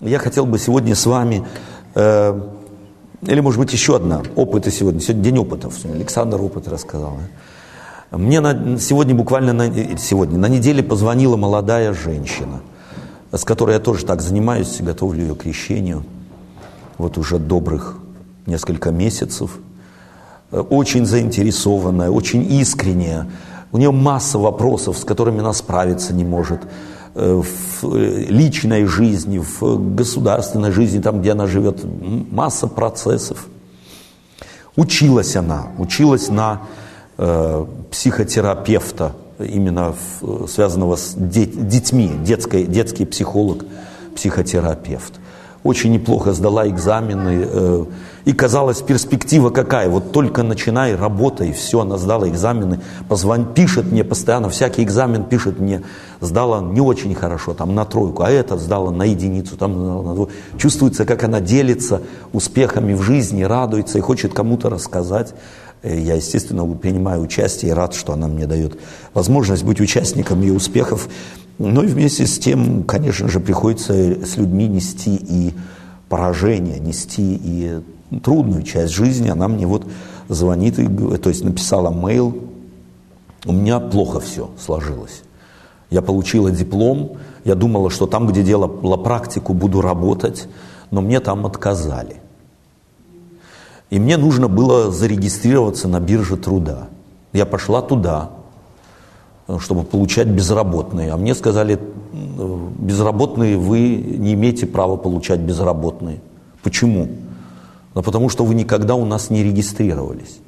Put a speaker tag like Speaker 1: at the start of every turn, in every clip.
Speaker 1: Я хотел бы сегодня с вами, э, или может быть еще одна, опыты сегодня, сегодня день опытов, Александр опыт рассказал. Мне на, сегодня буквально, на, сегодня, на неделе позвонила молодая женщина, с которой я тоже так занимаюсь, готовлю ее к крещению, вот уже добрых несколько месяцев, очень заинтересованная, очень искренняя, у нее масса вопросов, с которыми она справиться не может – Э, в личной жизни, в государственной жизни, там, где она живет, масса процессов. Училась она, училась на э, психотерапевта, именно в, связанного с детьми, детской, детский психолог, психотерапевт очень неплохо сдала экзамены. Э, и казалось, перспектива какая? Вот только начинай, работай, все, она сдала экзамены, позвон, пишет мне постоянно, всякий экзамен пишет мне, сдала не очень хорошо, там на тройку, а это сдала на единицу, там на двойку. Чувствуется, как она делится успехами в жизни, радуется и хочет кому-то рассказать. Э, я, естественно, принимаю участие и рад, что она мне дает возможность быть участником ее успехов. Ну и вместе с тем, конечно же, приходится с людьми нести и поражение, нести и трудную часть жизни. Она мне вот звонит, и, то есть написала мейл, у меня плохо все сложилось. Я получила диплом, я думала, что там, где делала практику, буду работать, но мне там отказали. И мне нужно было зарегистрироваться на бирже труда. Я пошла туда, чтобы получать безработные. А мне сказали, безработные вы не имеете права получать безработные. Почему? Да потому что вы никогда у нас не регистрировались.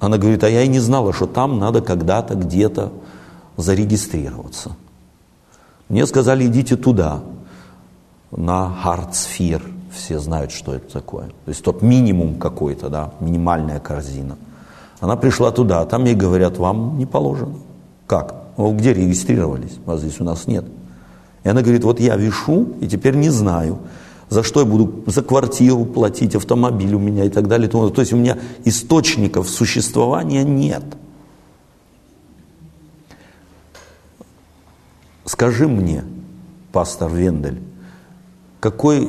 Speaker 1: Она говорит, а я и не знала, что там надо когда-то, где-то зарегистрироваться. Мне сказали, идите туда, на Хардсфир. Все знают, что это такое. То есть тот минимум какой-то, да, минимальная корзина. Она пришла туда, а там ей говорят, вам не положено. Как? Вы где регистрировались? Вас здесь у нас нет. И она говорит, вот я вешу и теперь не знаю, за что я буду за квартиру платить, автомобиль у меня и так далее. То есть у меня источников существования нет. Скажи мне, пастор Вендель, какой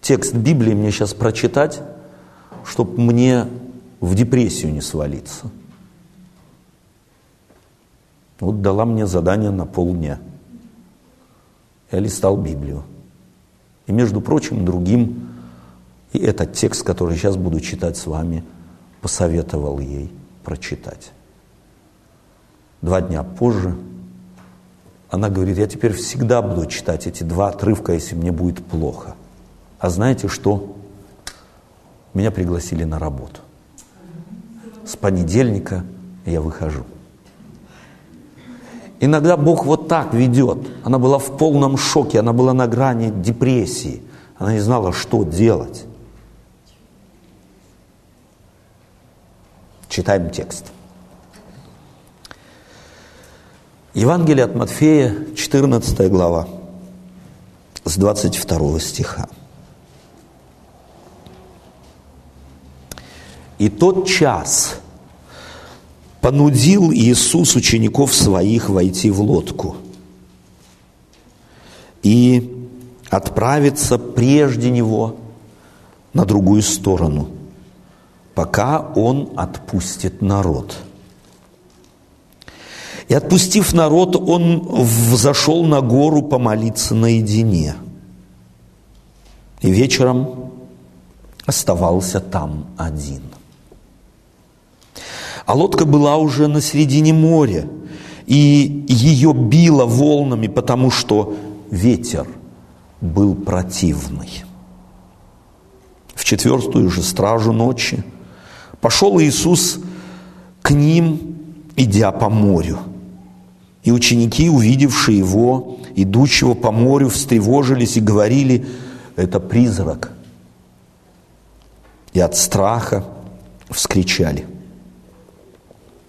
Speaker 1: текст Библии мне сейчас прочитать, чтобы мне в депрессию не свалиться? Вот дала мне задание на полдня. Я листал Библию. И, между прочим, другим, и этот текст, который сейчас буду читать с вами, посоветовал ей прочитать. Два дня позже она говорит, я теперь всегда буду читать эти два отрывка, если мне будет плохо. А знаете что? Меня пригласили на работу. С понедельника я выхожу. Иногда Бог вот так ведет. Она была в полном шоке, она была на грани депрессии. Она не знала, что делать. Читаем текст. Евангелие от Матфея, 14 глава, с 22 стиха. И тот час, понудил Иисус учеников своих войти в лодку и отправиться прежде Него на другую сторону, пока Он отпустит народ. И отпустив народ, Он взошел на гору помолиться наедине. И вечером оставался там один – а лодка была уже на середине моря, и ее било волнами, потому что ветер был противный. В четвертую же стражу ночи пошел Иисус к ним, идя по морю. И ученики, увидевшие его, идущего по морю, встревожились и говорили, это призрак. И от страха вскричали –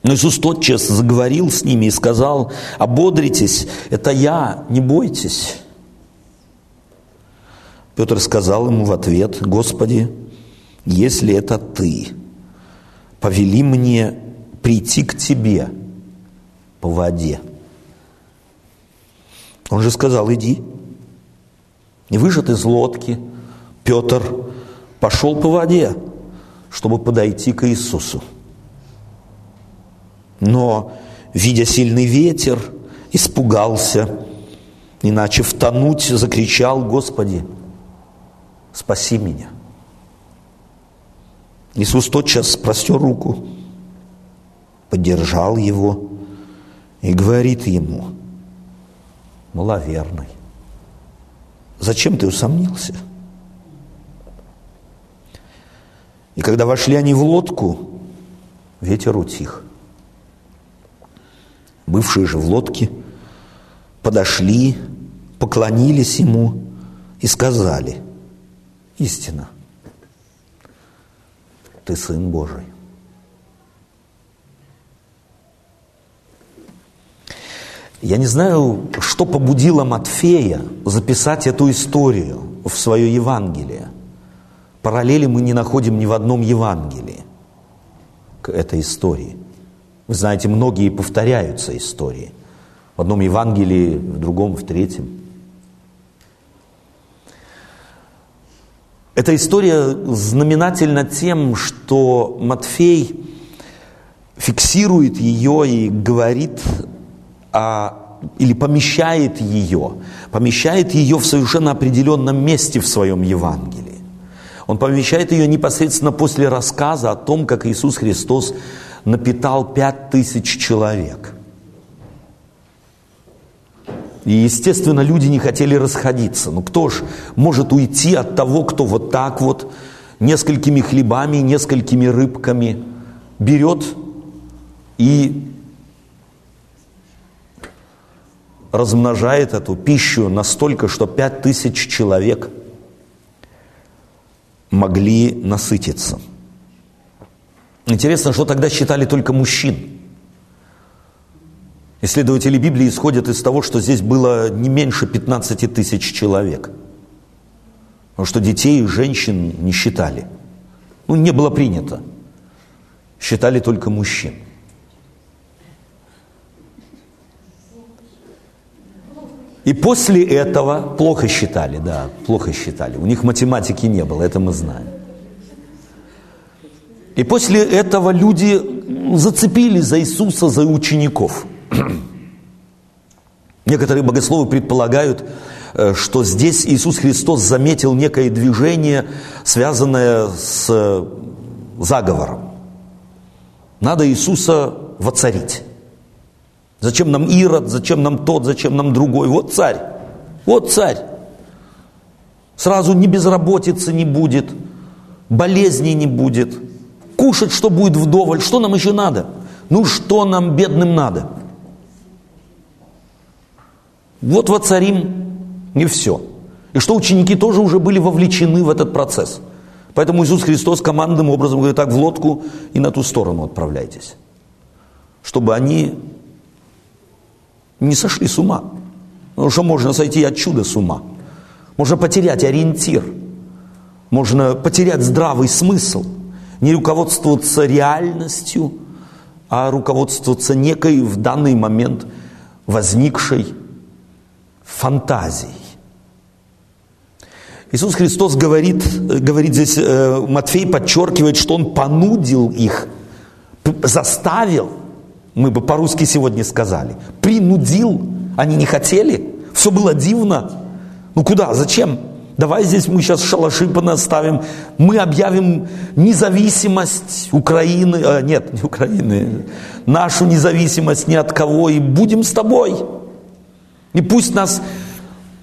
Speaker 1: но Иисус тотчас заговорил с ними и сказал, ободритесь, это я, не бойтесь. Петр сказал ему в ответ, Господи, если это Ты, повели мне прийти к Тебе по воде. Он же сказал, иди. И выжат из лодки, Петр пошел по воде, чтобы подойти к Иисусу. Но, видя сильный ветер, испугался, иначе втонуть, закричал, Господи, спаси меня. Иисус тотчас простер руку, поддержал его и говорит ему, маловерный, зачем ты усомнился? И когда вошли они в лодку, ветер утих. Бывшие же в лодке подошли, поклонились ему и сказали, истина, ты Сын Божий. Я не знаю, что побудило Матфея записать эту историю в свое Евангелие. Параллели мы не находим ни в одном Евангелии к этой истории. Вы знаете, многие повторяются истории. В одном Евангелии, в другом, в третьем. Эта история знаменательна тем, что Матфей фиксирует ее и говорит а, или помещает ее, помещает ее в совершенно определенном месте в своем Евангелии. Он помещает ее непосредственно после рассказа о том, как Иисус Христос напитал пять тысяч человек. И, естественно, люди не хотели расходиться. Ну кто ж может уйти от того, кто вот так вот несколькими хлебами, несколькими рыбками берет и размножает эту пищу настолько, что пять тысяч человек могли насытиться. Интересно, что тогда считали только мужчин. Исследователи Библии исходят из того, что здесь было не меньше 15 тысяч человек. Потому что детей и женщин не считали. Ну, не было принято. Считали только мужчин. И после этого плохо считали, да, плохо считали. У них математики не было, это мы знаем. И после этого люди зацепились за Иисуса, за учеников. Некоторые богословы предполагают, э, что здесь Иисус Христос заметил некое движение, связанное с заговором. Надо Иисуса воцарить. Зачем нам Ирод, зачем нам тот, зачем нам другой? Вот царь, вот царь. Сразу ни безработицы не будет, болезней не будет, кушать что будет вдоволь, что нам еще надо? Ну что нам, бедным, надо? Вот воцарим, и все. И что ученики тоже уже были вовлечены в этот процесс. Поэтому Иисус Христос командным образом говорит, так, в лодку и на ту сторону отправляйтесь. Чтобы они не сошли с ума. Потому что можно сойти от чуда с ума. Можно потерять ориентир. Можно потерять здравый смысл. Не руководствоваться реальностью, а руководствоваться некой в данный момент возникшей фантазией. Иисус Христос говорит, говорит здесь, э, Матфей подчеркивает, что Он понудил их, заставил – мы бы по-русски сегодня сказали, принудил, они не хотели, все было дивно. Ну куда, зачем? Давай здесь мы сейчас шалаши понаставим, мы объявим независимость Украины, э, нет, не Украины, нашу независимость ни от кого, и будем с тобой. И пусть нас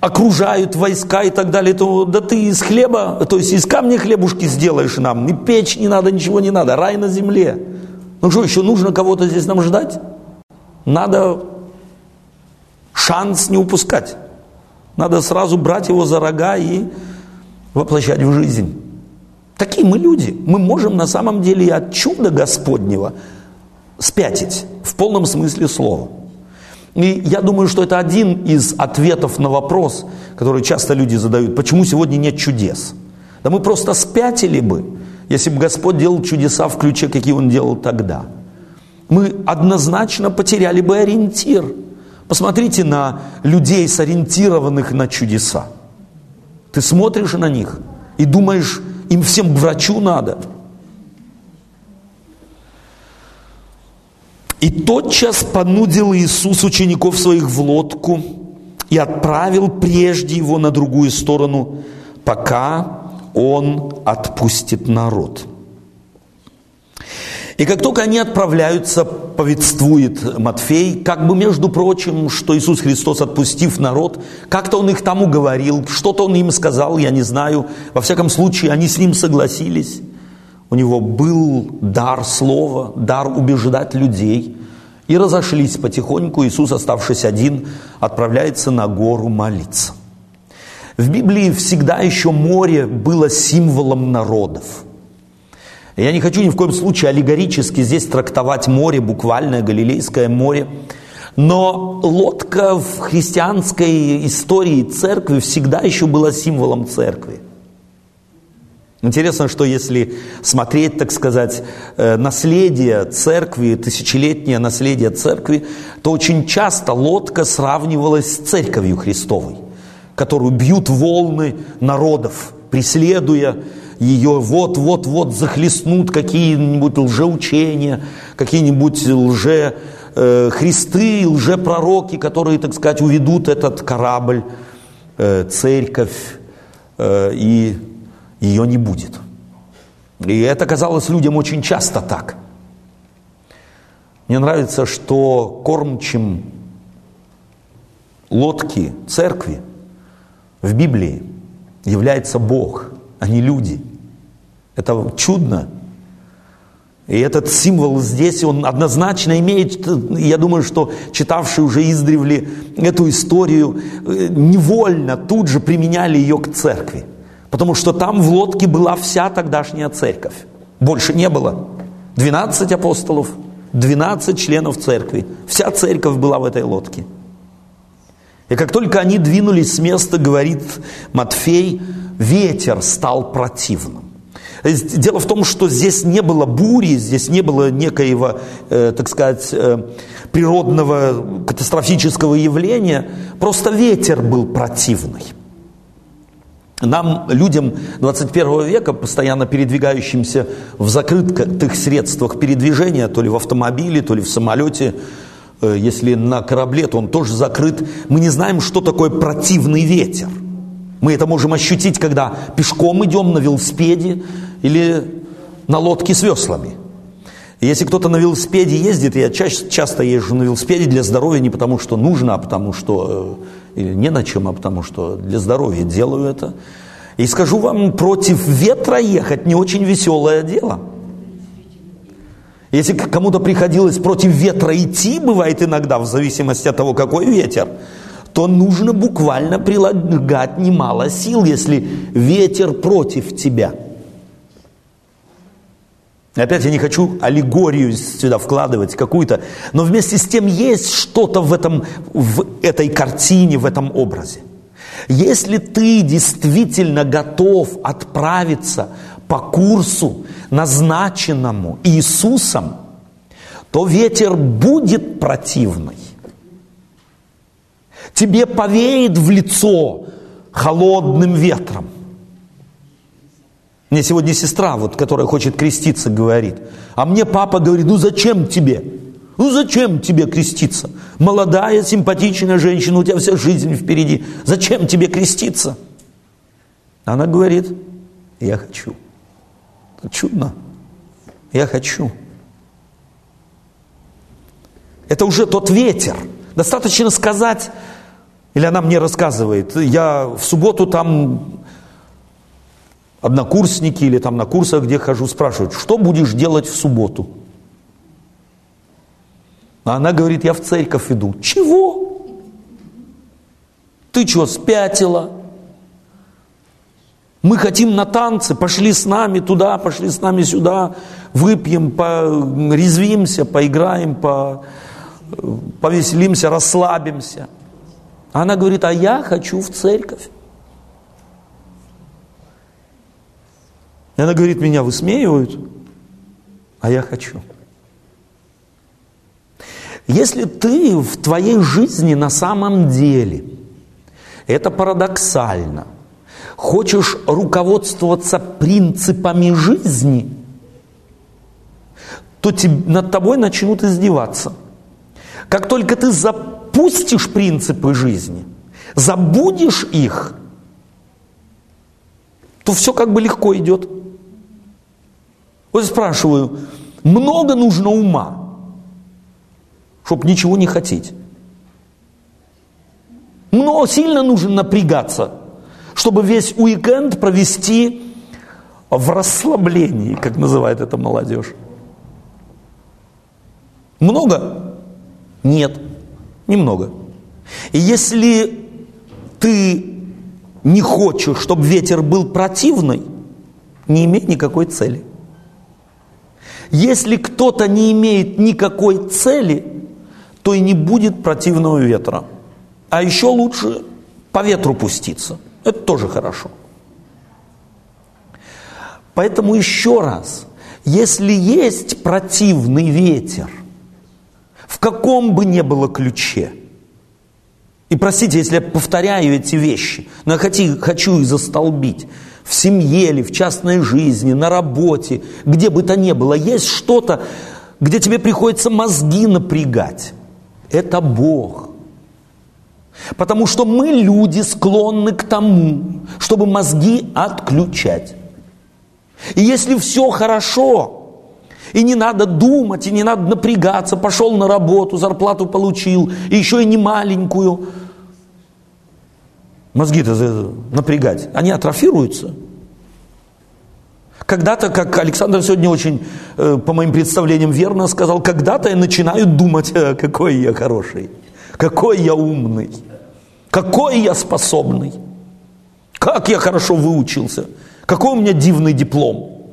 Speaker 1: окружают войска и так далее, то да ты из хлеба, то есть из камня хлебушки сделаешь нам, и печь не надо, ничего не надо, рай на земле. Ну что, еще нужно кого-то здесь нам ждать? Надо шанс не упускать. Надо сразу брать его за рога и воплощать в жизнь. Такие мы люди. Мы можем на самом деле от чуда Господнего спятить в полном смысле слова. И я думаю, что это один из ответов на вопрос, который часто люди задают, почему сегодня нет чудес. Да мы просто спятили бы, если бы Господь делал чудеса в ключе, какие Он делал тогда. Мы однозначно потеряли бы ориентир. Посмотрите на людей, сориентированных на чудеса. Ты смотришь на них и думаешь, им всем к врачу надо. И тотчас понудил Иисус учеников своих в лодку и отправил прежде его на другую сторону, пока он отпустит народ. И как только они отправляются, повествует Матфей, как бы между прочим, что Иисус Христос, отпустив народ, как-то Он их там уговорил, что-то Он им сказал, я не знаю. Во всяком случае, они с Ним согласились. У Него был дар слова, дар убеждать людей. И разошлись потихоньку. Иисус, оставшись один, отправляется на гору молиться. В Библии всегда еще море было символом народов – я не хочу ни в коем случае аллегорически здесь трактовать море, буквальное Галилейское море. Но лодка в христианской истории церкви всегда еще была символом церкви. Интересно, что если смотреть, так сказать, э, наследие церкви, тысячелетнее наследие церкви, то очень часто лодка сравнивалась с церковью Христовой, которую бьют волны народов, преследуя ее вот-вот-вот захлестнут какие-нибудь лжеучения, какие-нибудь лже э, христы, лжепророки, которые, так сказать, уведут этот корабль, э, церковь, э, и ее не будет. И это казалось людям очень часто так. Мне нравится, что кормчим лодки церкви в Библии является Бог, а не люди – это чудно. И этот символ здесь, он однозначно имеет, я думаю, что читавшие уже издревле эту историю, э, невольно тут же применяли ее к церкви. Потому что там в лодке была вся тогдашняя церковь. Больше не было. 12 апостолов, 12 членов церкви. Вся церковь была в этой лодке. И как только они двинулись с места, говорит Матфей, ветер стал противным. Дело в том, что здесь не было бури, здесь не было некоего, э, так сказать, э, природного катастрофического явления, просто ветер был противный. Нам, людям 21 века, постоянно передвигающимся в закрытых средствах передвижения, то ли в автомобиле, то ли в самолете, э, если на корабле, то он тоже закрыт, мы не знаем, что такое противный ветер. Мы это можем ощутить, когда пешком идем на велосипеде, или на лодке с веслами. Если кто-то на велосипеде ездит, я чаще, часто езжу на велосипеде для здоровья не потому, что нужно, а потому что, э, или не на чем, а потому что для здоровья делаю это. И скажу вам, против ветра ехать не очень веселое дело. Если кому-то приходилось против ветра идти, бывает иногда, в зависимости от того, какой ветер, то нужно буквально прилагать немало сил, если ветер против тебя – Опять я не хочу аллегорию сюда вкладывать какую-то, но вместе с тем есть что-то в, этом, в этой картине, в этом образе. Если ты действительно готов отправиться по курсу, назначенному Иисусом, то ветер будет противный. Тебе повеет в лицо холодным ветром. Мне сегодня сестра, вот, которая хочет креститься, говорит. А мне папа говорит, ну зачем тебе? Ну зачем тебе креститься? Молодая, симпатичная женщина, у тебя вся жизнь впереди. Зачем тебе креститься? Она говорит, я хочу. Чудно. Я хочу. Это уже тот ветер. Достаточно сказать, или она мне рассказывает, я в субботу там однокурсники или там на курсах, где хожу, спрашивают, что будешь делать в субботу? А она говорит, я в церковь иду. Чего? Ты что, спятила? Мы хотим на танцы, пошли с нами туда, пошли с нами сюда, выпьем, резвимся, поиграем, по, повеселимся, расслабимся. Она говорит, а я хочу в церковь. И она говорит, меня высмеивают, а я хочу. Если ты в твоей жизни на самом деле, это парадоксально, хочешь руководствоваться принципами жизни, то над тобой начнут издеваться. Как только ты запустишь принципы жизни, забудешь их, то все как бы легко идет. Вот спрашиваю, много нужно ума, чтобы ничего не хотеть. Но сильно нужно напрягаться, чтобы весь уикенд провести в расслаблении, как называет это молодежь. Много? Нет, немного. И если ты не хочешь, чтобы ветер был противный, не имей никакой цели. Если кто-то не имеет никакой цели, то и не будет противного ветра. А еще лучше по ветру пуститься. Это тоже хорошо. Поэтому еще раз, если есть противный ветер, в каком бы ни было ключе, и простите, если я повторяю эти вещи, но я хочу, хочу их застолбить, в семье или в частной жизни, на работе, где бы то ни было, есть что-то, где тебе приходится мозги напрягать. Это Бог. Потому что мы, люди, склонны к тому, чтобы мозги отключать. И если все хорошо, и не надо думать, и не надо напрягаться, пошел на работу, зарплату получил, и еще и не маленькую, мозги-то напрягать, они атрофируются. Когда-то, как Александр сегодня очень, э, по моим представлениям, верно сказал, когда-то я начинаю думать, «Э, какой я хороший, какой я умный, какой я способный, как я хорошо выучился, какой у меня дивный диплом.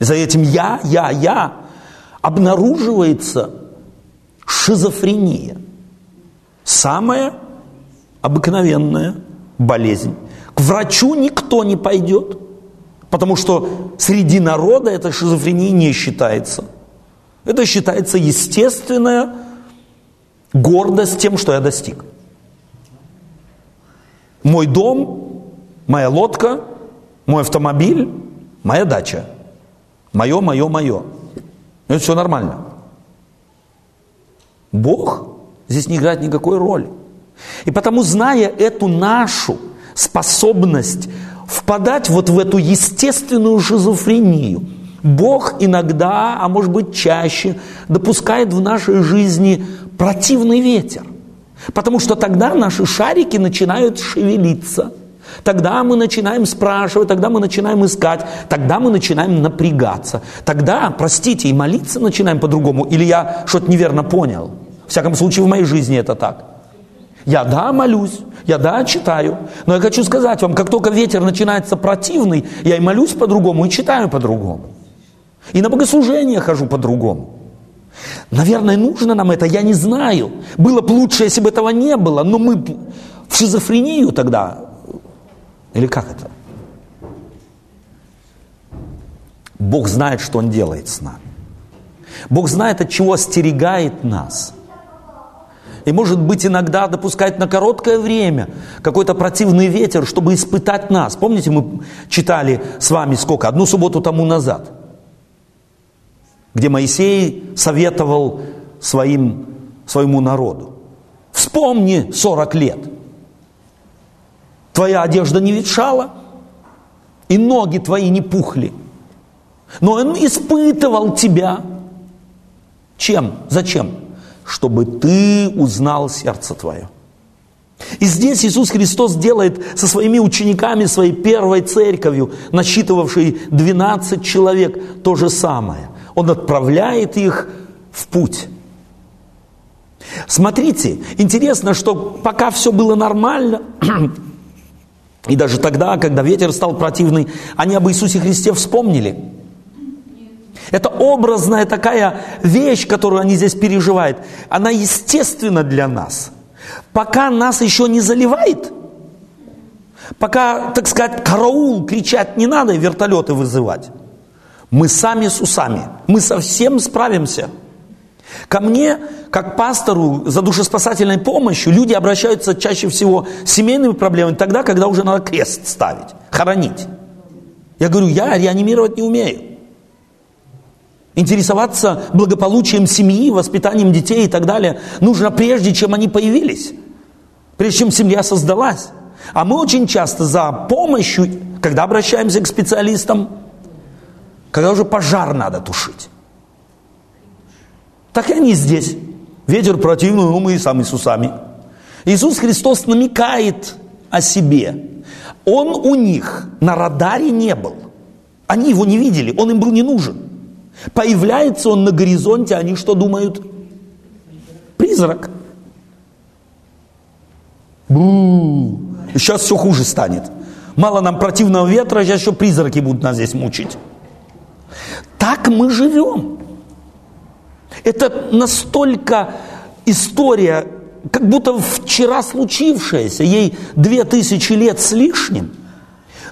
Speaker 1: За этим я, я, я обнаруживается шизофрения. Самая обыкновенная болезнь. К врачу никто не пойдет, потому что среди народа эта шизофрения не считается. Это считается естественная гордость тем, что я достиг. Мой дом, моя лодка, мой автомобиль, моя дача. Мое, мое, мое. Это все нормально. Бог здесь не играет никакой роли. И потому, зная эту нашу способность впадать вот в эту естественную шизофрению, Бог иногда, а может быть чаще, допускает в нашей жизни противный ветер. Потому что тогда наши шарики начинают шевелиться. Тогда мы начинаем спрашивать, тогда мы начинаем искать, тогда мы начинаем напрягаться. Тогда, простите, и молиться начинаем по-другому. Или я что-то неверно понял. В всяком случае, в моей жизни это так. Я да, молюсь, я да, читаю. Но я хочу сказать вам, как только ветер начинается противный, я и молюсь по-другому, и читаю по-другому. И на богослужение хожу по-другому. Наверное, нужно нам это, я не знаю. Было бы лучше, если бы этого не было, но мы в шизофрению тогда. Или как это? Бог знает, что Он делает с нами. Бог знает, от чего остерегает нас. И может быть иногда допускает на короткое время какой-то противный ветер, чтобы испытать нас. Помните, мы читали с вами сколько? Одну субботу тому назад – где Моисей советовал своим, своему народу. Вспомни 40 лет. Твоя одежда не ветшала, и ноги твои не пухли. Но он испытывал тебя. Чем? Зачем? Чтобы ты узнал сердце твое. И здесь Иисус Христос делает со своими учениками, своей первой церковью, насчитывавшей 12 человек, то же самое. Он отправляет их в путь. Смотрите, интересно, что пока все было нормально, и даже тогда, когда ветер стал противный, они об Иисусе Христе вспомнили. Это образная такая вещь, которую они здесь переживают. Она естественна для нас. Пока нас еще не заливает, пока, так сказать, караул кричать не надо вертолеты вызывать, мы сами с усами. Мы совсем справимся. Ко мне, как пастору за душеспасательной помощью, люди обращаются чаще всего с семейными проблемами тогда, когда уже надо крест ставить, хоронить. Я говорю, я реанимировать не умею. Интересоваться благополучием семьи, воспитанием детей и так далее нужно прежде, чем они появились, прежде чем семья создалась. А мы очень часто за помощью, когда обращаемся к специалистам, когда уже пожар надо тушить. Так и они здесь. Ветер противный, но мы и сами с усами. Иисус Христос намекает о себе. Он у них на радаре не был. Они его не видели, он им был не нужен. Появляется он на горизонте, они что думают? Призрак. Бу. Сейчас все хуже станет. Мало нам противного ветра, сейчас еще призраки будут нас здесь мучить. Так мы живем. Это настолько история, как будто вчера случившаяся, ей две тысячи лет с лишним.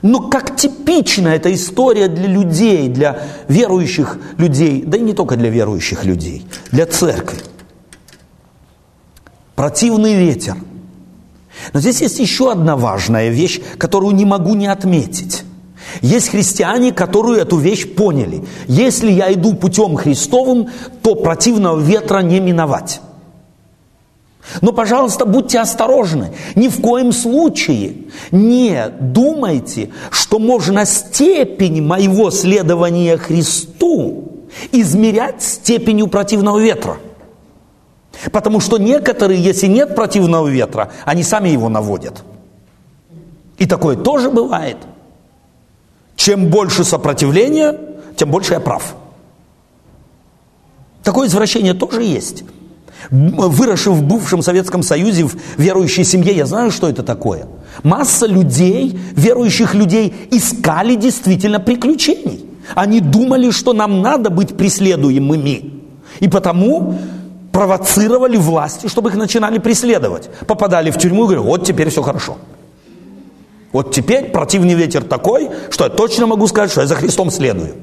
Speaker 1: Но как типична эта история для людей, для верующих людей, да и не только для верующих людей, для церкви. Противный ветер. Но здесь есть еще одна важная вещь, которую не могу не отметить. Есть христиане, которые эту вещь поняли. Если я иду путем Христовым, то противного ветра не миновать. Но, пожалуйста, будьте осторожны. Ни в коем случае не думайте, что можно степень моего следования Христу измерять степенью противного ветра. Потому что некоторые, если нет противного ветра, они сами его наводят. И такое тоже бывает – чем больше сопротивления, тем больше я прав. Такое извращение тоже есть. Выросший в бывшем Советском Союзе, в верующей семье, я знаю, что это такое. Масса людей, верующих людей, искали действительно приключений. Они думали, что нам надо быть преследуемыми. И потому провоцировали власти, чтобы их начинали преследовать. Попадали в тюрьму и говорили, вот теперь все хорошо. Вот теперь противный ветер такой, что я точно могу сказать, что я за Христом следую.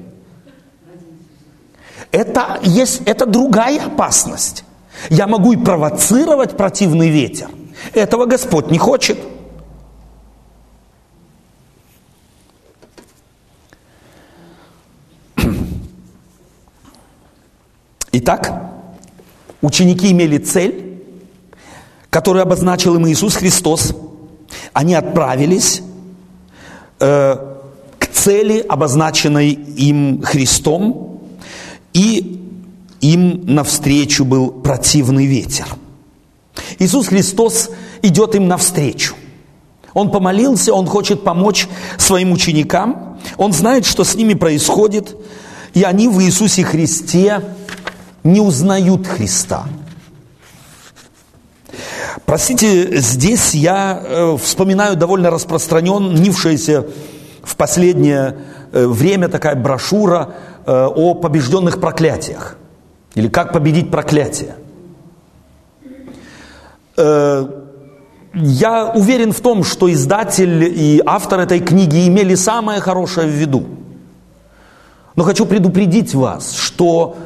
Speaker 1: Это, есть, это другая опасность. Я могу и провоцировать противный ветер. Этого Господь не хочет. Итак, ученики имели цель, которую обозначил им Иисус Христос – они отправились э, к цели, обозначенной им Христом, и им навстречу был противный ветер. Иисус Христос идет им навстречу. Он помолился, он хочет помочь своим ученикам, он знает, что с ними происходит, и они в Иисусе Христе не узнают Христа. Простите, здесь я э, вспоминаю довольно распространеннившаяся в последнее э, время такая брошюра э, о побежденных проклятиях. Или как победить проклятие. Э, я уверен в том, что издатель и автор этой книги имели самое хорошее в виду. Но хочу предупредить вас, что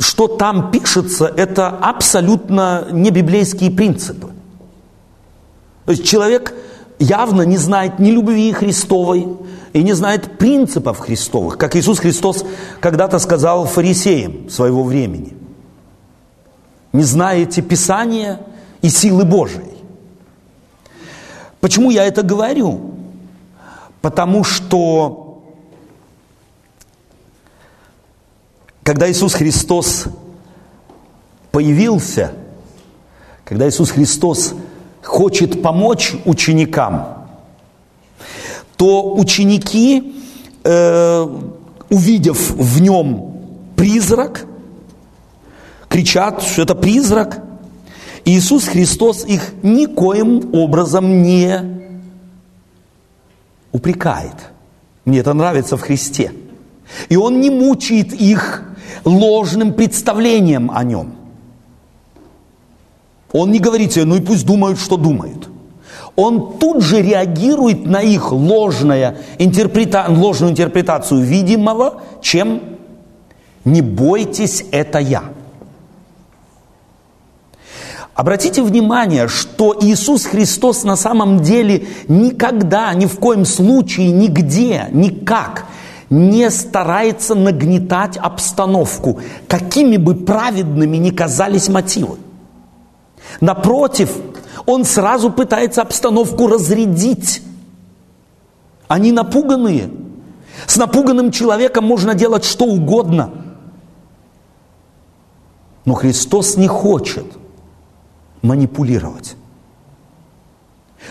Speaker 1: что там пишется, это абсолютно не библейские принципы. То есть человек явно не знает ни любви Христовой и не знает принципов Христовых, как Иисус Христос когда-то сказал фарисеям своего времени. Не знаете Писания и силы Божией. Почему я это говорю? Потому что когда Иисус Христос появился, когда Иисус Христос хочет помочь ученикам, то ученики, э, увидев в нем призрак, кричат, что это призрак. Иисус Христос их никоим образом не упрекает. Мне это нравится в Христе. И Он не мучает их ложным представлением о нем. Он не говорит себе, ну и пусть думают, что думают. Он тут же реагирует на их ложное интерпрета... ложную интерпретацию видимого, чем «не бойтесь, это я».
Speaker 2: Обратите внимание, что Иисус Христос на самом деле никогда, ни в коем случае, нигде, никак не старается нагнетать обстановку, какими бы праведными ни казались мотивы. Напротив, он сразу пытается обстановку разрядить. Они напуганные. С напуганным человеком можно делать что угодно. Но Христос не хочет – манипулировать.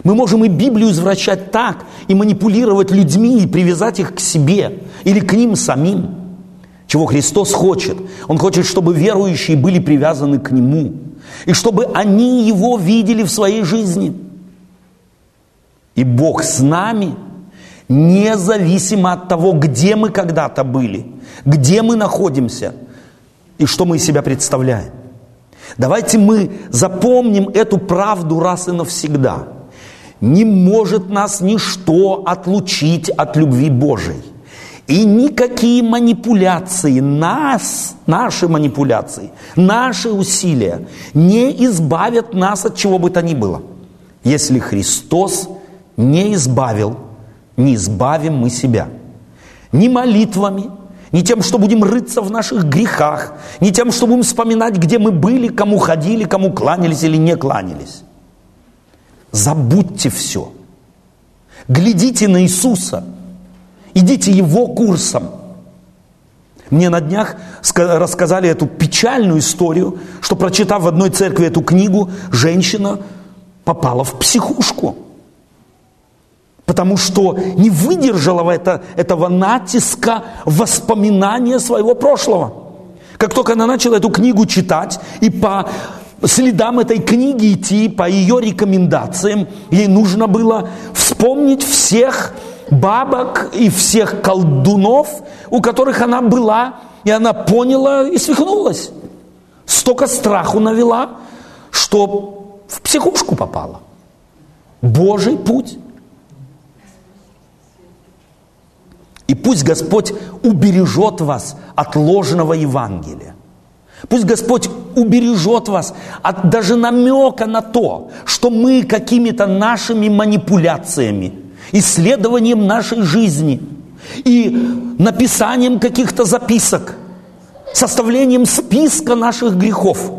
Speaker 2: Мы можем и Библию извращать так, и манипулировать людьми, и привязать их к себе, или к ним самим. Чего Христос хочет? Он хочет, чтобы верующие были привязаны к Нему, и чтобы они Его видели в своей жизни. И Бог с нами, независимо от того, где мы когда-то были, где мы находимся, и что мы из себя представляем. Давайте мы запомним эту правду раз и навсегда. Не может нас ничто отлучить от любви Божией. И никакие манипуляции, нас, наши манипуляции, наши усилия не избавят нас от чего бы то ни было. Если Христос не избавил, не избавим мы себя. Ни молитвами, не тем, что будем рыться в наших грехах, не тем, что будем вспоминать, где мы были, кому ходили, кому кланялись или не кланялись. Забудьте все. Глядите на Иисуса. Идите Его курсом. Мне на днях рассказали эту печальную историю, что прочитав в одной церкви эту книгу, женщина попала в психушку потому что не выдержала это, этого натиска воспоминания своего прошлого. Как только она начала эту книгу читать и по следам этой книги идти, по ее рекомендациям, ей нужно было вспомнить всех бабок и всех колдунов, у которых она была, и она поняла и свихнулась. Столько страху навела, что в психушку попала. Божий путь. И пусть Господь убережет вас от ложного Евангелия. Пусть Господь убережет вас от даже намека на то, что мы какими-то нашими манипуляциями, исследованием нашей жизни и написанием каких-то записок, составлением списка наших грехов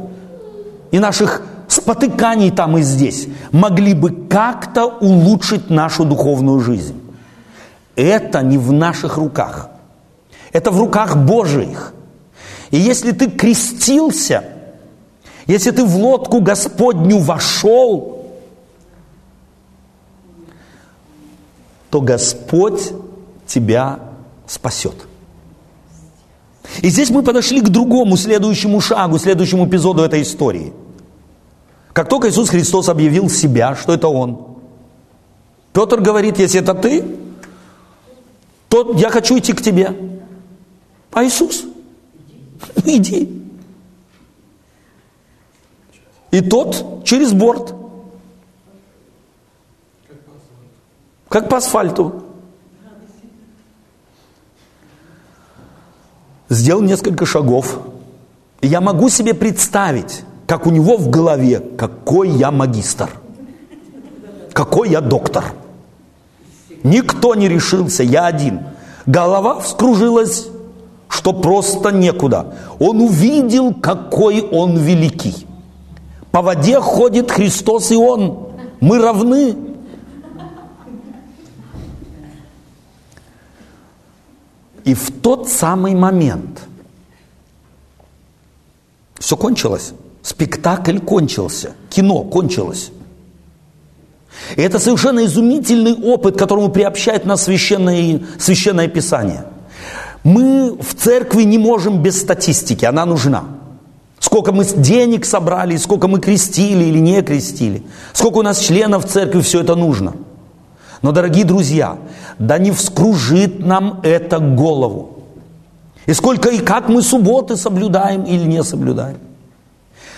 Speaker 2: и наших спотыканий там и здесь могли бы как-то улучшить нашу духовную жизнь. Это не в наших руках. Это в руках Божьих. И если ты крестился, если ты в лодку Господню вошел, то Господь тебя спасет. И здесь мы подошли к другому следующему шагу, следующему эпизоду этой истории. Как только Иисус Христос объявил себя, что это Он, Петр говорит, если это ты, то я хочу идти к тебе. А Иисус, иди. И тот через борт. Как по асфальту. Сделал несколько шагов. И я могу себе представить, как у него в голове, какой я магистр, какой я доктор – Никто не решился, я один. Голова вскружилась, что просто некуда. Он увидел, какой он великий. По воде ходит Христос и Он. Мы равны. И в тот самый момент все кончилось. Спектакль кончился, кино кончилось. И это совершенно изумительный опыт, которому приобщает нас священное, священное Писание. Мы в церкви не можем без статистики, она нужна. Сколько мы денег собрали, сколько мы крестили или не крестили, сколько у нас членов церкви, все это нужно. Но, дорогие друзья, да не вскружит нам это голову. И сколько и как мы субботы соблюдаем или не соблюдаем.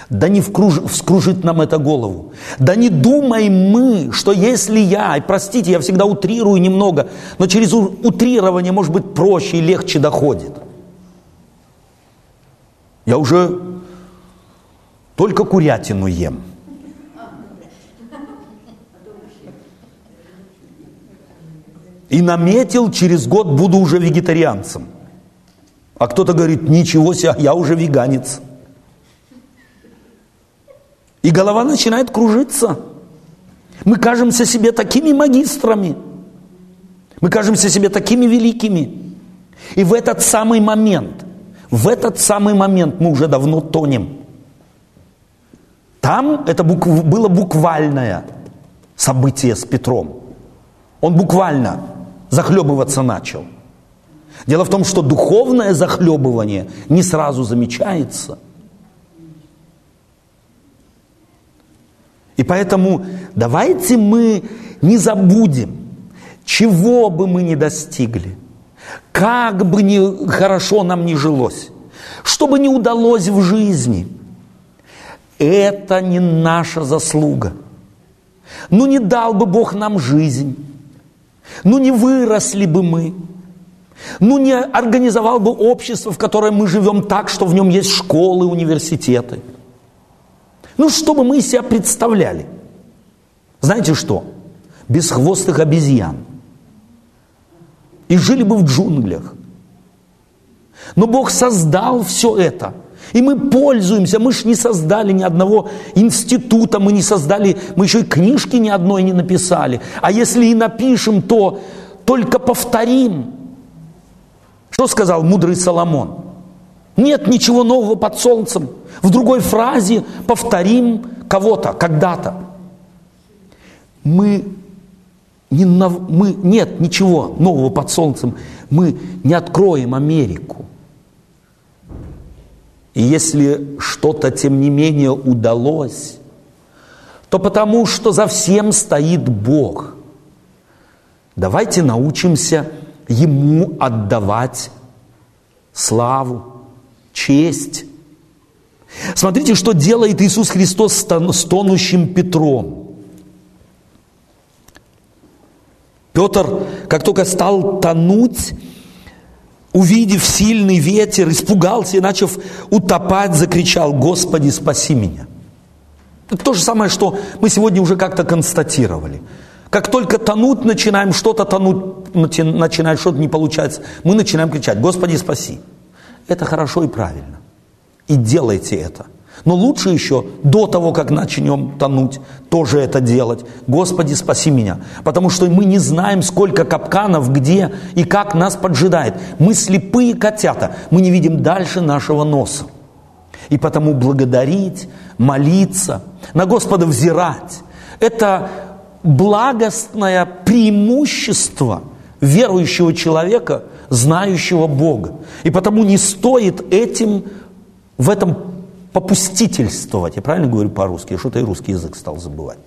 Speaker 2: Да не вкруж, вскружит нам это голову. Да не думаем мы, что если я, и простите, я всегда утрирую немного, но через утрирование, может быть, проще и легче доходит. Я уже только курятину ем. И наметил, через год буду уже вегетарианцем. А кто-то говорит, ничего себе, я уже веганец. И голова начинает кружиться. Мы кажемся себе такими магистрами. Мы кажемся себе такими великими. И в этот самый момент, в этот самый момент мы уже давно тонем. Там это букв, было буквальное событие с Петром. Он буквально захлебываться начал. Дело в том, что духовное захлебывание не сразу замечается. И поэтому давайте мы не забудем, чего бы мы ни достигли, как бы ни хорошо нам ни жилось, что бы ни удалось в жизни, это не наша заслуга. Ну не дал бы Бог нам жизнь, ну не выросли бы мы, ну не организовал бы общество, в котором мы живем так, что в нем есть школы, университеты. Ну что бы мы из себя представляли? Знаете что? Бесхвостых обезьян. И жили бы в джунглях. Но Бог создал все это – и мы пользуемся, мы же не создали ни одного института, мы не создали, мы еще и книжки ни одной не написали. А если и напишем, то только повторим. Что сказал мудрый Соломон? Нет ничего нового под солнцем. В другой фразе повторим кого-то, когда-то. Мы не, мы, нет ничего нового под солнцем. Мы не откроем Америку. И если что-то, тем не менее, удалось, то потому, что за всем стоит Бог. Давайте научимся Ему отдавать славу, честь. Смотрите, что делает Иисус Христос с тонущим Петром. Петр, как только стал тонуть, увидев сильный ветер, испугался и, начав утопать, закричал, «Господи, спаси меня!» Это то же самое, что мы сегодня уже как-то констатировали. Как только тонуть начинаем, что-то тонуть, начинает что-то не получается, мы начинаем кричать, «Господи, спаси!» Это хорошо и правильно. И делайте это – но лучше еще до того, как начнем тонуть, тоже это делать. Господи, спаси меня. Потому что мы не знаем, сколько капканов, где и как нас поджидает. Мы слепые котята, мы не видим дальше нашего носа. И потому благодарить, молиться, на Господа взирать – это благостное преимущество верующего человека, знающего Бога. И потому не стоит этим в этом попустительствовать. Я правильно говорю по-русски? Что-то и русский язык стал забывать.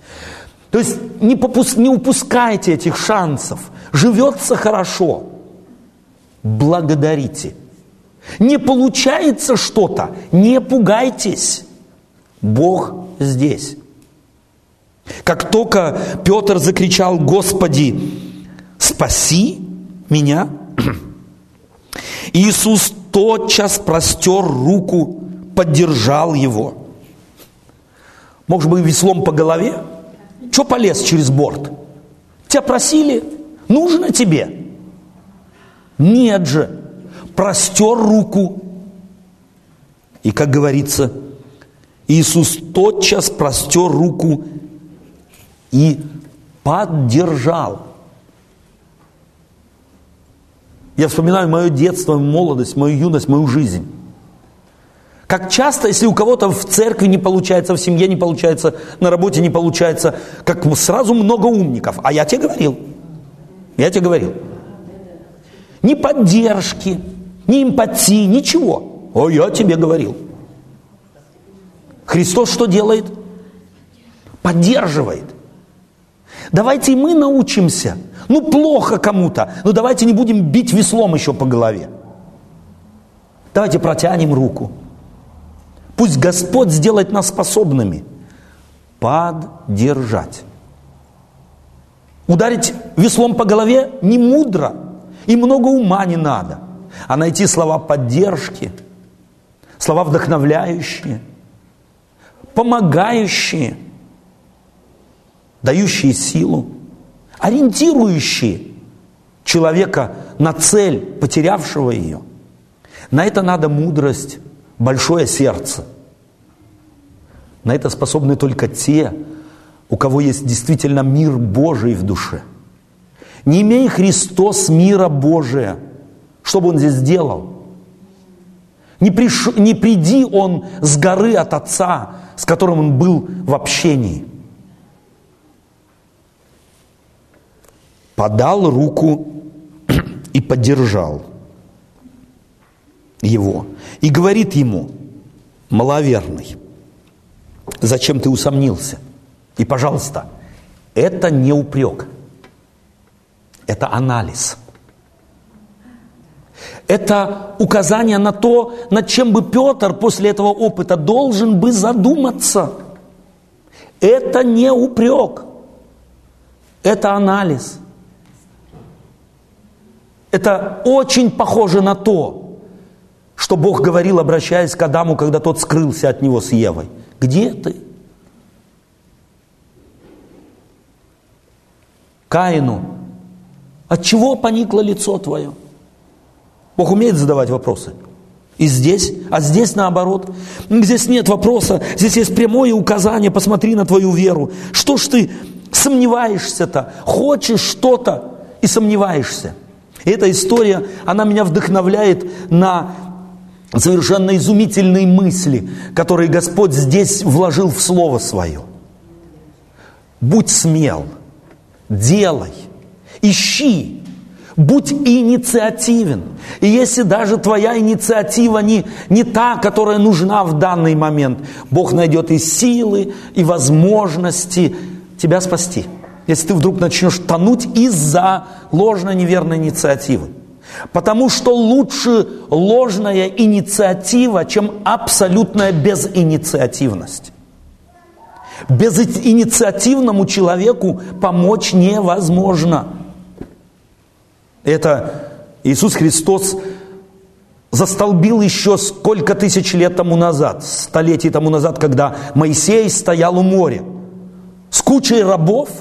Speaker 2: То есть не, попус, не упускайте этих шансов. Живется хорошо. Благодарите. Не получается что-то, не пугайтесь. Бог здесь. Как только Петр закричал, Господи, спаси меня, Иисус тотчас простер руку поддержал его. Может быть, веслом по голове? Че полез через борт? Тебя просили? Нужно тебе? Нет же. Простер руку. И, как говорится, Иисус тотчас простер руку и поддержал. Я вспоминаю мое детство, молодость, мою юность, мою жизнь. Как часто, если у кого-то в церкви не получается, в семье не получается, на работе не получается, как сразу много умников. А я тебе говорил. Я тебе говорил. Ни поддержки, ни эмпатии, ничего. О, я тебе говорил. Христос что делает? Поддерживает. Давайте и мы научимся. Ну, плохо кому-то. Но давайте не будем бить веслом еще по голове. Давайте протянем руку. Пусть Господь сделает нас способными поддержать. Ударить веслом по голове не мудро, и много ума не надо, а найти слова поддержки, слова вдохновляющие, помогающие, дающие силу, ориентирующие. человека на цель, потерявшего ее. На это надо мудрость, большое сердце. На это способны только те, у кого есть действительно мир Божий в душе. Не имея Христос мира Божия, что бы Он здесь сделал? Не, приш... не приди Он с горы от Отца, с которым Он был в общении. Подал руку и поддержал его. И говорит ему, маловерный, зачем ты усомнился? И, пожалуйста, это не упрек, это анализ. Это указание на то, над чем бы Петр после этого опыта должен бы задуматься. Это не упрек, это анализ. Это очень похоже на то, что Бог говорил, обращаясь к Адаму, когда тот скрылся от него с Евой. Где ты? Каину, от чего поникло лицо твое? Бог умеет задавать вопросы. И здесь, а здесь наоборот. Здесь нет вопроса, здесь есть прямое указание, посмотри на твою веру. Что ж ты сомневаешься-то? Хочешь что-то и сомневаешься. И эта история, она меня вдохновляет на совершенно изумительные мысли, которые Господь здесь вложил в Слово Свое. Будь смел, делай, ищи, будь инициативен. И если даже твоя инициатива не, не та, которая нужна в данный момент, Бог найдет и силы, и возможности тебя спасти – если ты вдруг начнешь тонуть из-за ложной неверной инициативы. Потому что лучше ложная инициатива, чем абсолютная безинициативность. Безинициативному человеку помочь невозможно. Это Иисус Христос застолбил еще сколько тысяч лет тому назад, столетий тому назад, когда Моисей стоял у моря с кучей рабов –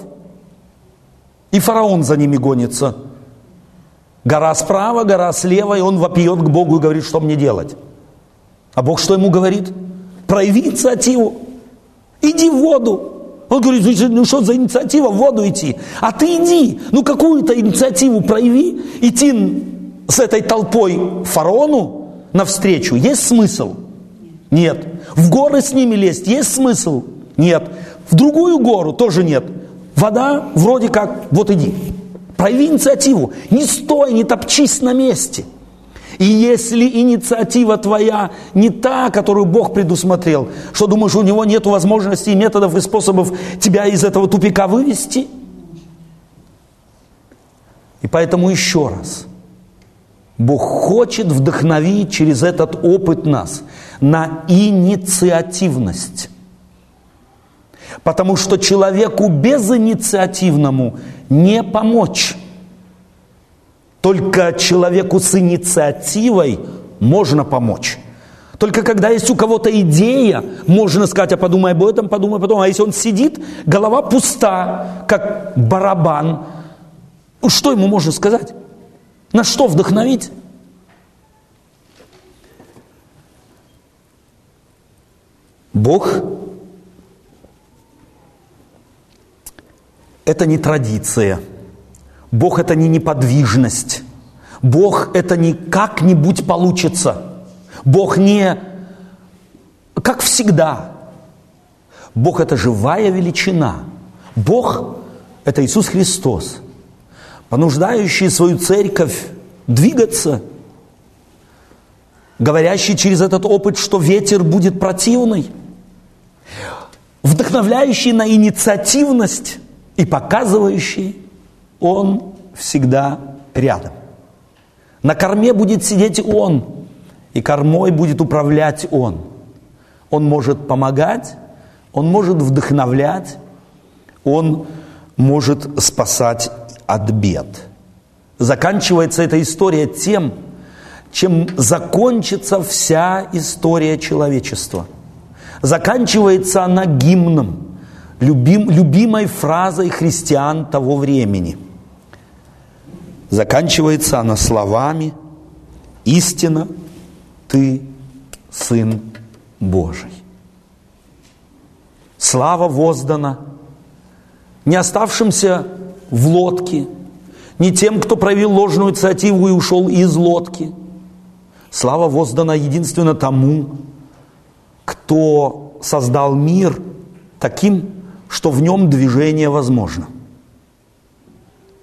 Speaker 2: и фараон за ними гонится. Гора справа, гора слева, и он вопиет к Богу и говорит, что мне делать. А Бог что ему говорит? Прояви инициативу. Иди в воду. Он говорит, ну что за инициатива в воду идти? А ты иди, ну какую-то инициативу прояви, идти с этой толпой фараону навстречу. Есть смысл? Нет. В горы с ними лезть есть смысл? Нет. В другую гору тоже нет. Вода вроде как, вот иди. Прояви инициативу. Не стой, не топчись на месте. И если инициатива твоя не та, которую Бог предусмотрел, что думаешь, у него нет возможностей, методов и способов тебя из этого тупика вывести? И поэтому еще раз, Бог хочет вдохновить через этот опыт нас на инициативность. Потому что человеку безинициативному не помочь. Только человеку с инициативой можно помочь. Только когда есть у кого-то идея, можно сказать, а подумай об этом, подумай потом. А если он сидит, голова пуста, как барабан, что ему можно сказать? На что вдохновить? Бог это не традиция. Бог это не неподвижность. Бог это не как-нибудь получится. Бог не как всегда. Бог это живая величина. Бог это Иисус Христос, понуждающий свою церковь двигаться, говорящий через этот опыт, что ветер будет противный, вдохновляющий на инициативность, и показывающий, он всегда рядом. На корме будет сидеть он, и кормой будет управлять он. Он может помогать, он может вдохновлять, он может спасать от бед. Заканчивается эта история тем, чем закончится вся история человечества. Заканчивается она гимном – любим, любимой фразой христиан того времени. Заканчивается она словами «Истина, ты Сын Божий». Слава воздана не оставшимся в лодке, не тем, кто проявил ложную инициативу и ушел из лодки. Слава воздана единственно тому, кто создал мир таким, что в нем движение возможно.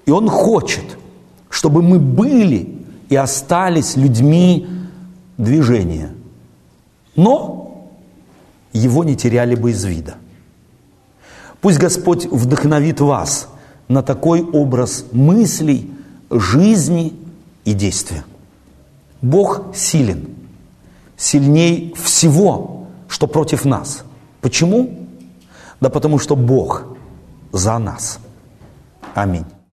Speaker 2: И Он хочет, чтобы мы были и остались людьми движения, но его не теряли бы из вида. Пусть Господь вдохновит вас на такой образ мыслей, жизни и действия. Бог силен, сильней всего, что против нас. Почему? Да потому что Бог за нас. Аминь.